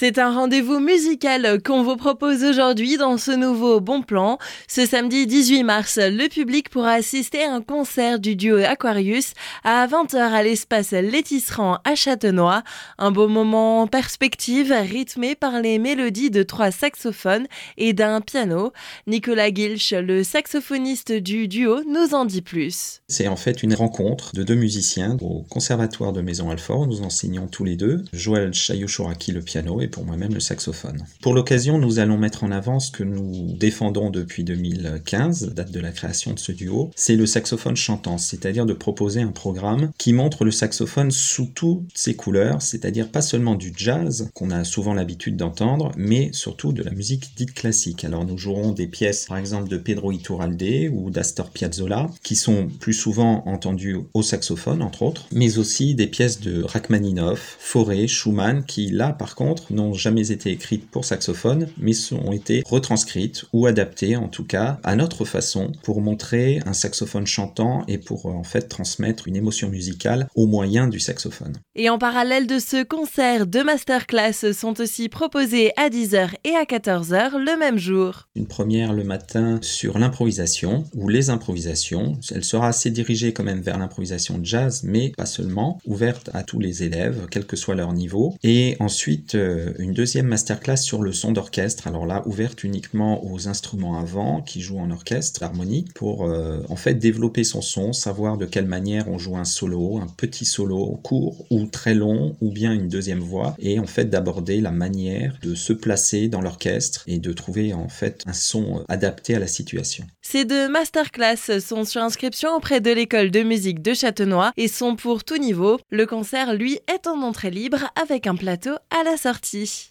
C'est un rendez-vous musical qu'on vous propose aujourd'hui dans ce nouveau Bon Plan. Ce samedi 18 mars, le public pourra assister à un concert du duo Aquarius à 20h à l'espace Létisserand à Châtenois. Un beau moment en perspective rythmé par les mélodies de trois saxophones et d'un piano. Nicolas Gilch, le saxophoniste du duo, nous en dit plus. C'est en fait une rencontre de deux musiciens au conservatoire de Maison Alfort. Nous enseignons tous les deux. Joël Chayoshoraki le piano pour moi-même le saxophone. Pour l'occasion, nous allons mettre en avant ce que nous défendons depuis 2015, date de la création de ce duo, c'est le saxophone chantant, c'est-à-dire de proposer un programme qui montre le saxophone sous toutes ses couleurs, c'est-à-dire pas seulement du jazz qu'on a souvent l'habitude d'entendre, mais surtout de la musique dite classique. Alors nous jouerons des pièces par exemple de Pedro Iturralde ou d'Astor Piazzolla qui sont plus souvent entendues au saxophone entre autres, mais aussi des pièces de Rachmaninoff, Fauré, Schumann qui là par contre n'ont jamais été écrites pour saxophone, mais ont été retranscrites ou adaptées en tout cas à notre façon pour montrer un saxophone chantant et pour en fait transmettre une émotion musicale au moyen du saxophone. Et en parallèle de ce concert, deux masterclass sont aussi proposés à 10h et à 14h le même jour. Une première le matin sur l'improvisation ou les improvisations. Elle sera assez dirigée quand même vers l'improvisation jazz, mais pas seulement, ouverte à tous les élèves, quel que soit leur niveau. Et ensuite, euh, une deuxième masterclass sur le son d'orchestre. Alors là, ouverte uniquement aux instruments avant qui jouent en orchestre, l'harmonie, pour euh, en fait développer son son, savoir de quelle manière on joue un solo, un petit solo court ou très long, ou bien une deuxième voix, et en fait d'aborder la manière de se placer dans l'orchestre et de trouver en fait un son adapté à la situation. Ces deux masterclass sont sur inscription auprès de l'école de musique de Châtenois et sont pour tout niveau. Le concert, lui, est en entrée libre avec un plateau à la sortie parti.